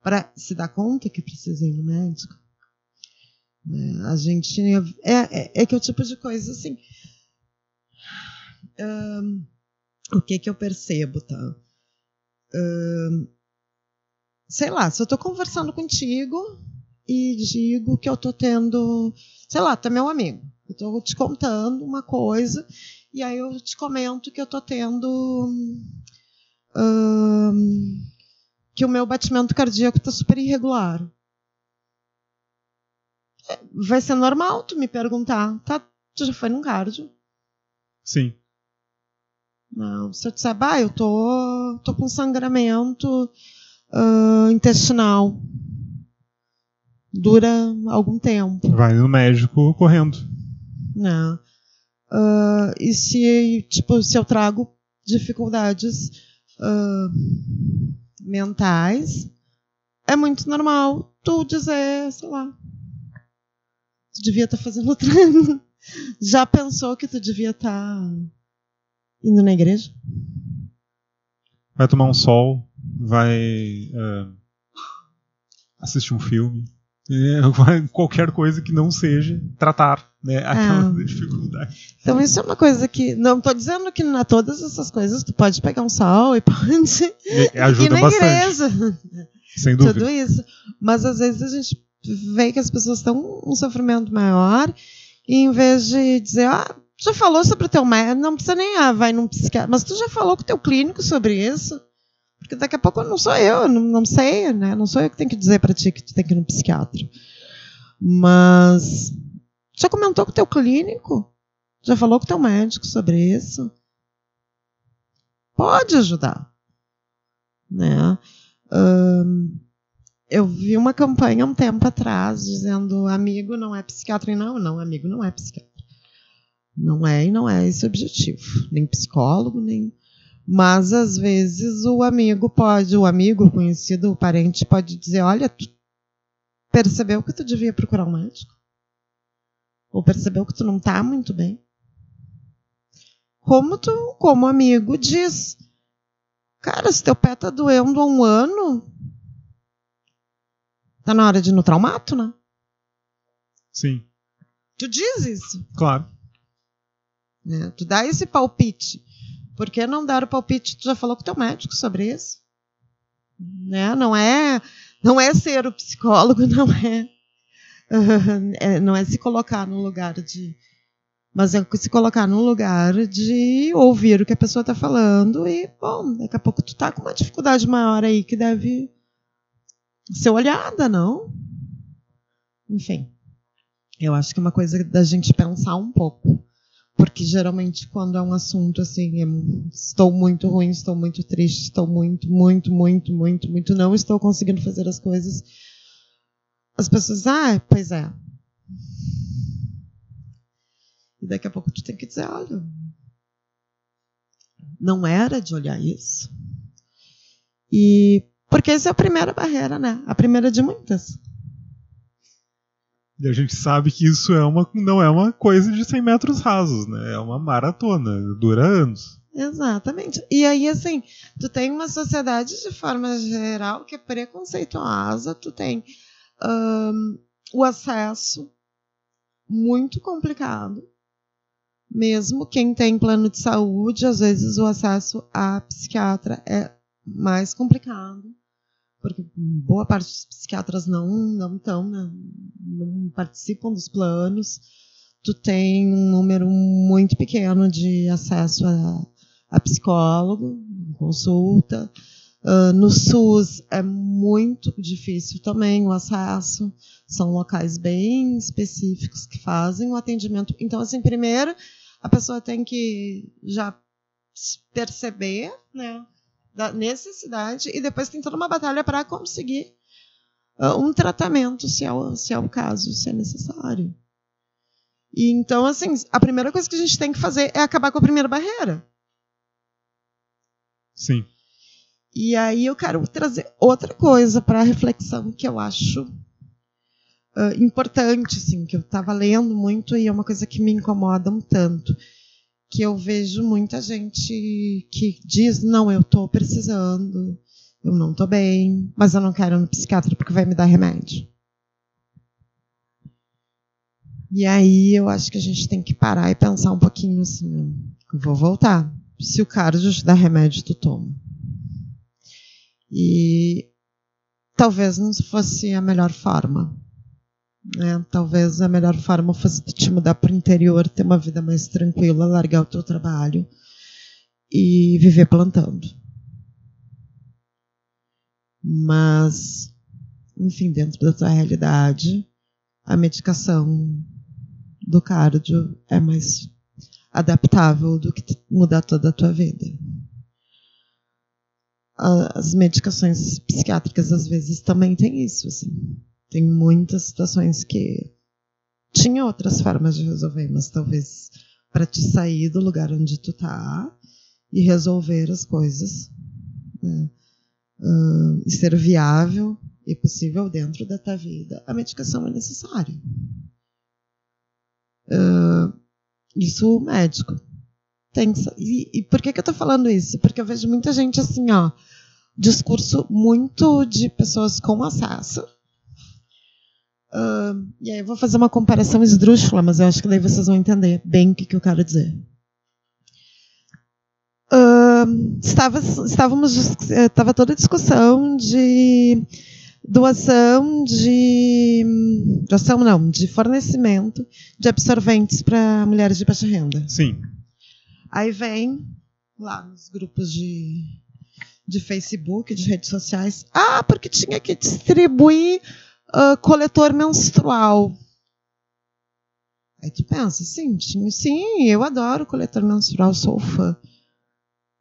para se dar conta que precisa ir no médico. Né? A gente. É, é, é, que é o tipo de coisa assim. Um, o que que eu percebo, tá? Um, sei lá, se eu estou conversando contigo e digo que eu estou tendo. Sei lá, é meu amigo. Eu estou te contando uma coisa e aí eu te comento que eu estou tendo. Um, que o meu batimento cardíaco está super irregular vai ser normal tu me perguntar, tá? Tu já foi num cardio? Sim. Não, se eu disser, bah, eu tô, tô com sangramento uh, intestinal. Dura algum tempo. Vai no médico correndo. Não. Uh, e se, tipo, se eu trago dificuldades uh, mentais, é muito normal tu dizer, sei lá, tu devia estar tá fazendo treino. Já pensou que tu devia estar tá indo na igreja? Vai tomar um sol, vai uh, assistir um filme, é, qualquer coisa que não seja tratar né, aquela é. dificuldade. Então isso é uma coisa que não estou dizendo que na todas essas coisas tu pode pegar um sol e pode e, ajuda ir na bastante. igreja. Sem dúvida. Tudo isso, mas às vezes a gente vê que as pessoas estão um sofrimento maior, e em vez de dizer, ah, já falou sobre o teu médico, não precisa nem, ah, vai num psiquiatra, mas tu já falou com o teu clínico sobre isso? Porque daqui a pouco não sou eu, não, não sei, né? Não sou eu que tenho que dizer para ti que tu tem que ir no psiquiatra. Mas já comentou com o teu clínico? Já falou com o teu médico sobre isso? Pode ajudar. Né? Um, eu vi uma campanha um tempo atrás dizendo amigo não é psiquiatra e não, não, amigo não é psiquiatra. Não é e não é esse o objetivo, nem psicólogo, nem mas às vezes o amigo pode, o amigo, o conhecido, o parente pode dizer, olha, tu percebeu que tu devia procurar um médico? Ou percebeu que tu não está muito bem? Como tu, como amigo, diz, cara, se teu pé está doendo há um ano, Tá na hora de ir no traumato, né? Sim. Tu diz isso. Claro. É, tu dá esse palpite. Por que não dar o palpite? Tu já falou com o teu médico sobre isso. Né? Não é não é ser o psicólogo, não é, é não é se colocar no lugar de mas é se colocar no lugar de ouvir o que a pessoa está falando e, bom, daqui a pouco tu tá com uma dificuldade maior aí que deve ser olhada, não? Enfim, eu acho que é uma coisa da gente pensar um pouco. Porque geralmente quando é um assunto assim, é, estou muito ruim, estou muito triste, estou muito, muito, muito, muito, muito, não estou conseguindo fazer as coisas. as pessoas, ah, pois é. E daqui a pouco tu tem que dizer, olha, não era de olhar isso. E porque essa é a primeira barreira, né? A primeira de muitas. E a gente sabe que isso é uma, não é uma coisa de 100 metros rasos, né? É uma maratona, dura anos. Exatamente. E aí, assim, tu tem uma sociedade de forma geral que é preconceituosa, tu tem um, o acesso muito complicado. Mesmo quem tem plano de saúde, às vezes o acesso a psiquiatra é mais complicado, porque boa parte dos psiquiatras não não estão, né, não participam dos planos. Tu tem um número muito pequeno de acesso a, a psicólogo, consulta. Uh, no SUS é muito difícil também o acesso, são locais bem específicos que fazem o atendimento. Então, assim, primeiro a pessoa tem que já perceber né, da necessidade e depois tem toda uma batalha para conseguir uh, um tratamento, se é, o, se é o caso, se é necessário. E então, assim, a primeira coisa que a gente tem que fazer é acabar com a primeira barreira. Sim. E aí eu quero trazer outra coisa para a reflexão que eu acho uh, importante, assim, que eu estava lendo muito e é uma coisa que me incomoda um tanto, que eu vejo muita gente que diz não, eu estou precisando, eu não estou bem, mas eu não quero ir no psiquiatra porque vai me dar remédio. E aí eu acho que a gente tem que parar e pensar um pouquinho assim, vou voltar. Se o cardio te dá remédio, tu toma. E talvez não fosse a melhor forma. Né? Talvez a melhor forma fosse te mudar para o interior, ter uma vida mais tranquila, largar o teu trabalho e viver plantando. Mas, enfim, dentro da tua realidade, a medicação do cardio é mais adaptável do que mudar toda a tua vida as medicações psiquiátricas às vezes também tem isso, assim. Tem muitas situações que tinha outras formas de resolver, mas talvez para te sair do lugar onde tu tá e resolver as coisas né? uh, e ser viável e possível dentro da tua vida, a medicação é necessária. Uh, isso o médico tem que, e, e por que, que eu estou falando isso? Porque eu vejo muita gente assim, ó, discurso muito de pessoas com acesso. Uh, e aí eu vou fazer uma comparação esdrúxula, mas eu acho que daí vocês vão entender bem o que, que eu quero dizer. Uh, estava, estávamos, estava toda a discussão de doação de doação não, de fornecimento de absorventes para mulheres de baixa renda. Sim. Aí vem lá nos grupos de, de Facebook, de redes sociais, ah, porque tinha que distribuir uh, coletor menstrual. Aí tu pensa, sim, sim, eu adoro coletor menstrual, sou fã.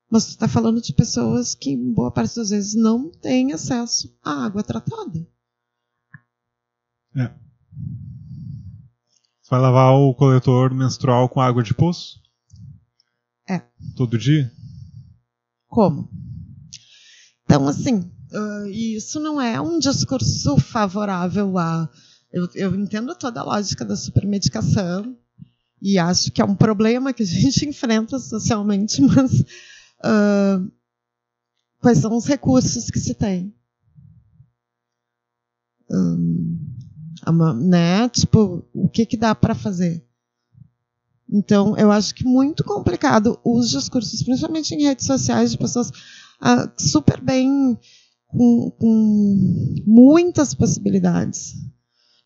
Mas tu está falando de pessoas que, boa parte das vezes, não têm acesso à água tratada. É. Você vai lavar o coletor menstrual com água de poço? É. Todo dia? Como? Então, assim, uh, isso não é um discurso favorável a. Eu, eu entendo toda a lógica da supermedicação e acho que é um problema que a gente enfrenta socialmente, mas uh, quais são os recursos que se tem? Um, né? Tipo, o que, que dá para fazer? Então, eu acho que muito complicado os discursos, principalmente em redes sociais, de pessoas ah, super bem, com, com muitas possibilidades,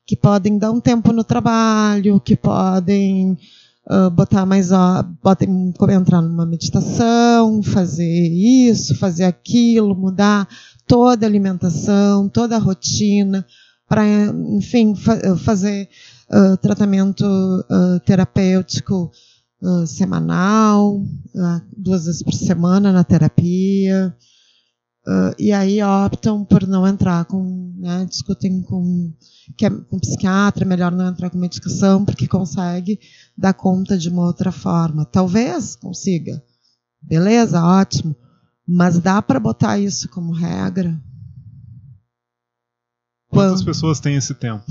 que podem dar um tempo no trabalho, que podem uh, botar mais, ó, podem entrar numa meditação, fazer isso, fazer aquilo, mudar toda a alimentação, toda a rotina, para, enfim, fa fazer uh, tratamento uh, terapêutico semanal, duas vezes por semana na terapia, Uh, e aí optam por não entrar com, né, discutem com, que é, com psiquiatra, é melhor não entrar com medicação, porque consegue dar conta de uma outra forma. Talvez consiga. Beleza, ótimo. Mas dá para botar isso como regra? Quantas Quando? pessoas têm esse tempo?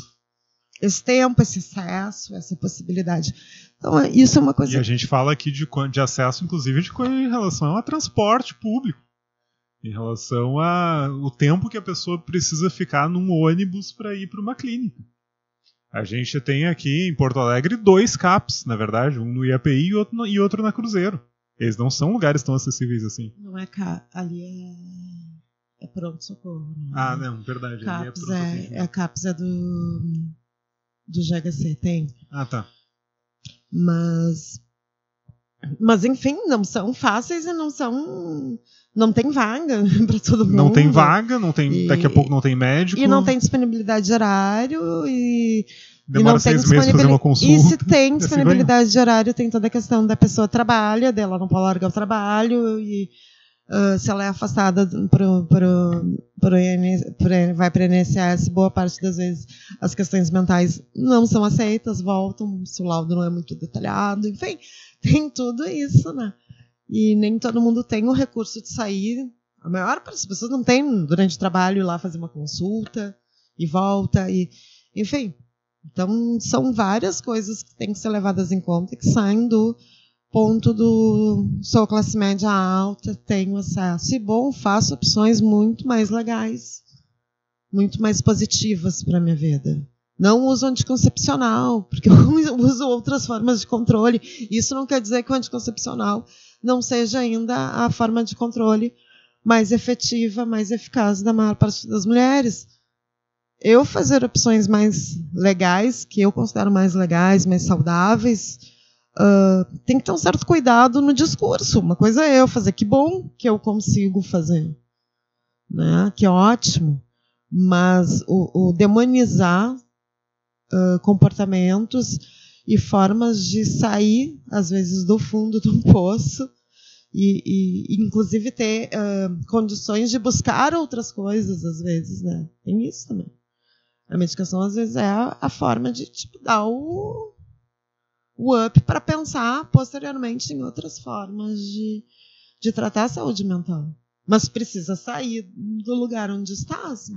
Esse tempo, esse acesso, essa possibilidade. Então, isso é uma coisa. E a gente fala aqui de, de acesso, inclusive, de, em relação a transporte público em relação ao tempo que a pessoa precisa ficar num ônibus para ir para uma clínica. A gente tem aqui em Porto Alegre dois CAPs, na verdade, um no IAPI e outro, no, e outro na Cruzeiro. Eles não são lugares tão acessíveis assim. Não é CAP, ali é, é pronto-socorro. Ah, não, verdade. CAPS é, é, é, CAPS é do, do GHC, tem. Ah, tá. Mas, mas enfim, não são fáceis e não são não tem vaga para todo mundo. Não tem vaga, não tem, e, daqui a pouco não tem médico. E não tem disponibilidade de horário e Demora e não seis meses fazer uma consulta. E se tem assim disponibilidade de horário, tem toda a questão da pessoa trabalha, dela não pode largar o trabalho e uh, se ela é afastada pro, pro, pro, pro vai para o INSS, boa parte das vezes as questões mentais não são aceitas, voltam, se o laudo não é muito detalhado, enfim, tem tudo isso, né? E nem todo mundo tem o recurso de sair. A maior parte das pessoas não tem durante o trabalho ir lá fazer uma consulta e volta e enfim. Então são várias coisas que têm que ser levadas em conta que saem do ponto do sou classe média alta, tenho acesso e bom, faço opções muito mais legais, muito mais positivas para minha vida. Não uso anticoncepcional, porque eu uso outras formas de controle. Isso não quer dizer que o anticoncepcional não seja ainda a forma de controle mais efetiva, mais eficaz da maior parte das mulheres. Eu fazer opções mais legais, que eu considero mais legais, mais saudáveis, uh, tem que ter um certo cuidado no discurso. Uma coisa é eu fazer, que bom que eu consigo fazer, né? que ótimo. Mas o, o demonizar uh, comportamentos e formas de sair, às vezes, do fundo do poço e, e inclusive ter uh, condições de buscar outras coisas, às vezes, né? Tem isso também. A medicação, às vezes, é a, a forma de tipo, dar o, o up para pensar posteriormente em outras formas de, de tratar a saúde mental. Mas precisa sair do lugar onde está. Assim.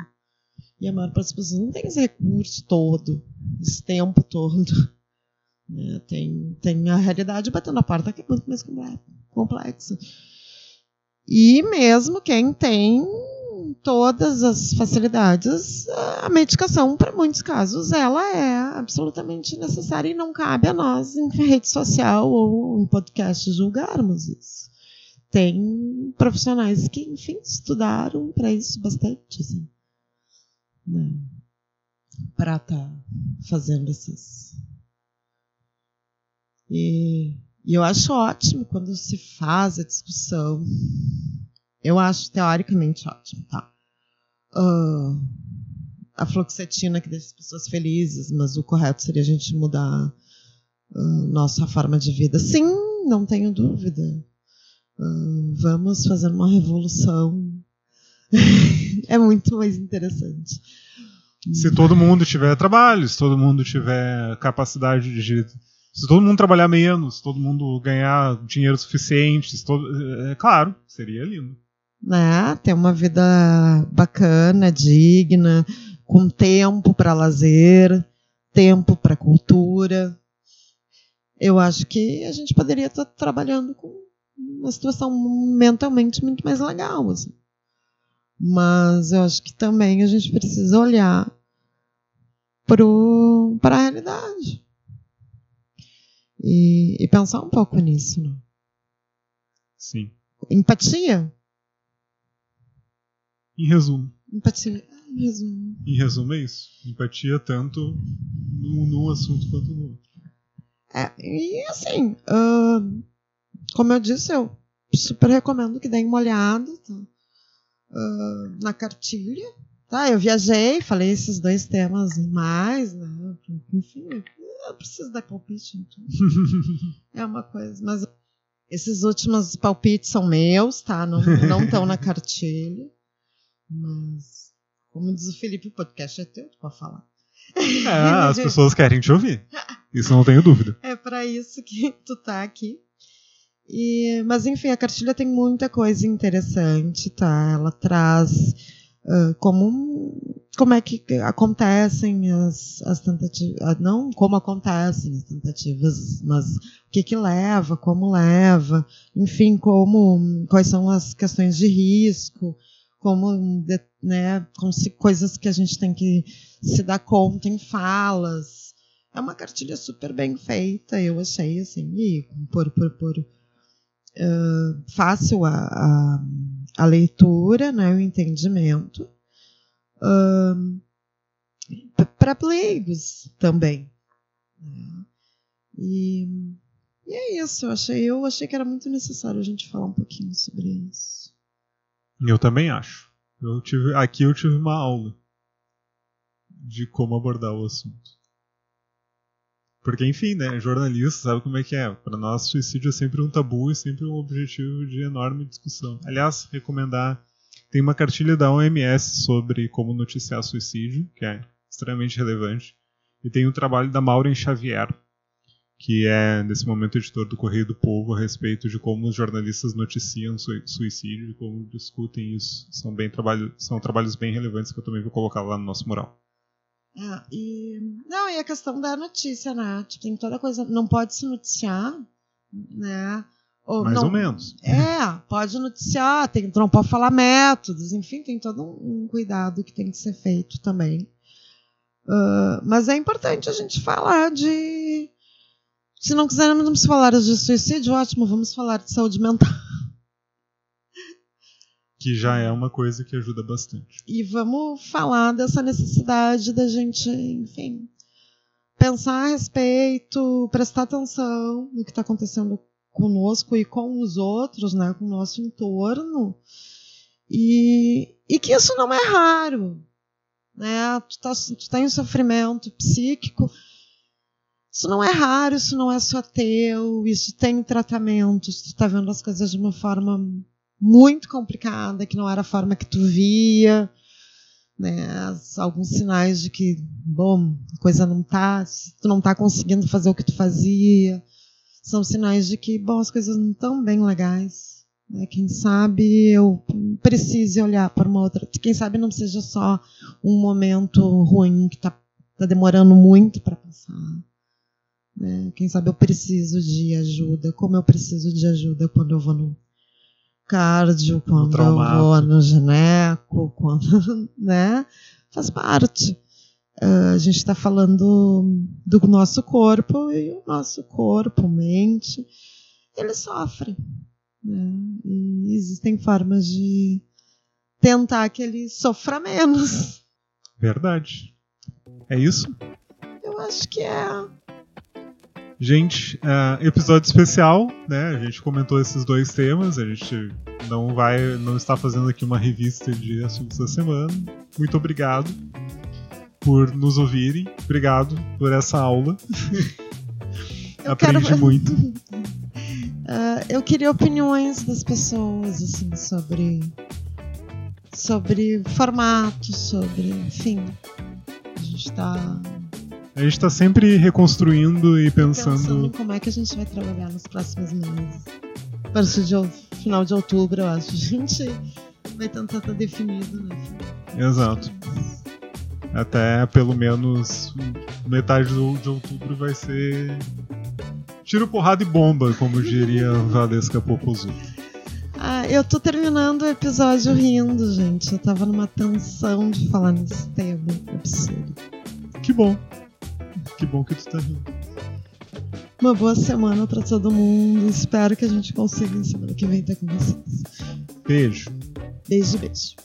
E a maior parte das pessoas não tem esse recurso todo, esse tempo todo. Né? Tem, tem a realidade batendo a porta que é muito mais complexa. E mesmo quem tem todas as facilidades, a medicação, para muitos casos, ela é absolutamente necessária e não cabe a nós, em rede social ou em podcast, julgarmos isso. Tem profissionais que, enfim, estudaram para isso bastante, assim, né? para estar tá fazendo essas e, e eu acho ótimo quando se faz a discussão. Eu acho teoricamente ótimo, tá? Uh, a fluoxetina que deixa as pessoas felizes, mas o correto seria a gente mudar uh, nossa forma de vida. Sim, não tenho dúvida. Uh, vamos fazer uma revolução. é muito mais interessante. Se todo mundo tiver trabalho, se todo mundo tiver capacidade de se todo mundo trabalhar menos, todo mundo ganhar dinheiro suficiente, todo, é claro, seria lindo. Né? Ter uma vida bacana, digna, com tempo para lazer, tempo para cultura. Eu acho que a gente poderia estar trabalhando com uma situação mentalmente muito mais legal. Assim. Mas eu acho que também a gente precisa olhar para a realidade e, e pensar um pouco nisso. Né? Sim. Empatia. Em resumo. Empatia. Em resumo. Em resumo, é isso. Empatia tanto num, num assunto quanto no outro. É, e assim, uh, como eu disse, eu super recomendo que deem uma olhada tá? uh, na cartilha. Tá, eu viajei, falei esses dois temas mais, né? Enfim, eu preciso dar palpite. Então. é uma coisa, mas esses últimos palpites são meus, tá? Não estão na cartilha. Mas, como diz o Felipe, o podcast é teu, tu pode falar. É, as pessoas querem te ouvir. Isso não tenho dúvida. É para isso que tu tá aqui. E, mas enfim, a cartilha tem muita coisa interessante, tá? Ela traz uh, como, como é que acontecem as, as tentativas, não como acontecem as tentativas, mas o que que leva, como leva, enfim, como quais são as questões de risco, como né, como se, coisas que a gente tem que se dar conta em falas. É uma cartilha super bem feita, eu achei assim, e por, por, por fácil a, a, a, leitura, né, o entendimento. Uh, para leigos também. Né? E, e, é isso, eu achei, eu achei que era muito necessário a gente falar um pouquinho sobre isso. Eu também acho. Eu tive, aqui eu tive uma aula de como abordar o assunto. Porque, enfim, né, jornalista sabe como é que é. Para nós, suicídio é sempre um tabu e sempre um objetivo de enorme discussão. Aliás, recomendar. Tem uma cartilha da OMS sobre como noticiar suicídio, que é extremamente relevante. E tem um trabalho da Maureen Xavier, que é, nesse momento, editor do Correio do Povo, a respeito de como os jornalistas noticiam suicídio e como discutem isso. São, bem trabalho, são trabalhos bem relevantes que eu também vou colocar lá no nosso mural. É, e, não, e a questão da notícia, né? Tipo, tem toda coisa. Não pode se noticiar, né? Ou, Mais não, ou menos. É, pode noticiar, tem, não pode falar métodos, enfim, tem todo um, um cuidado que tem que ser feito também. Uh, mas é importante a gente falar de. Se não quisermos falar de suicídio, ótimo, vamos falar de saúde mental que já é uma coisa que ajuda bastante. E vamos falar dessa necessidade da gente, enfim, pensar a respeito, prestar atenção no que está acontecendo conosco e com os outros, né, com o nosso entorno, e, e que isso não é raro. Né? Tu, tá, tu tá em sofrimento psíquico, isso não é raro, isso não é só teu, isso tem tratamento, tu está vendo as coisas de uma forma muito complicada, que não era a forma que tu via, né? Alguns sinais de que, bom, a coisa não tá, tu não tá conseguindo fazer o que tu fazia. São sinais de que, bom, as coisas não estão bem legais. Né? Quem sabe eu precise olhar para uma outra. Quem sabe não seja só um momento ruim que está tá demorando muito para passar. Né? Quem sabe eu preciso de ajuda, como eu preciso de ajuda quando eu vou no cardio, quando eu vou no gineco, quando, né? Faz parte. Uh, a gente está falando do nosso corpo e o nosso corpo, mente, ele sofre. Né? E existem formas de tentar que ele sofra menos. Verdade. É isso? Eu acho que é. Gente, uh, episódio especial, né? A gente comentou esses dois temas, a gente não vai, não está fazendo aqui uma revista de assuntos da semana. Muito obrigado por nos ouvirem, obrigado por essa aula. Aprendi quero... muito. Uh, eu queria opiniões das pessoas assim sobre sobre formato, sobre, enfim, a gente está a gente está sempre reconstruindo e pensando... pensando como é que a gente vai trabalhar nos próximos meses. A partir de final de outubro, eu acho. A gente vai tentar estar tá definido, né? Exato. Até pelo menos metade do, de outubro vai ser tiro, porrada e bomba, como diria Valesca Popozuto. Ah, eu tô terminando o episódio rindo, gente. Eu tava numa tensão de falar nesse tema absurdo. Que bom. Que bom que tu tá rindo. Uma boa semana para todo mundo. Espero que a gente consiga semana que vem estar com vocês. Beijo. Beijo, beijo.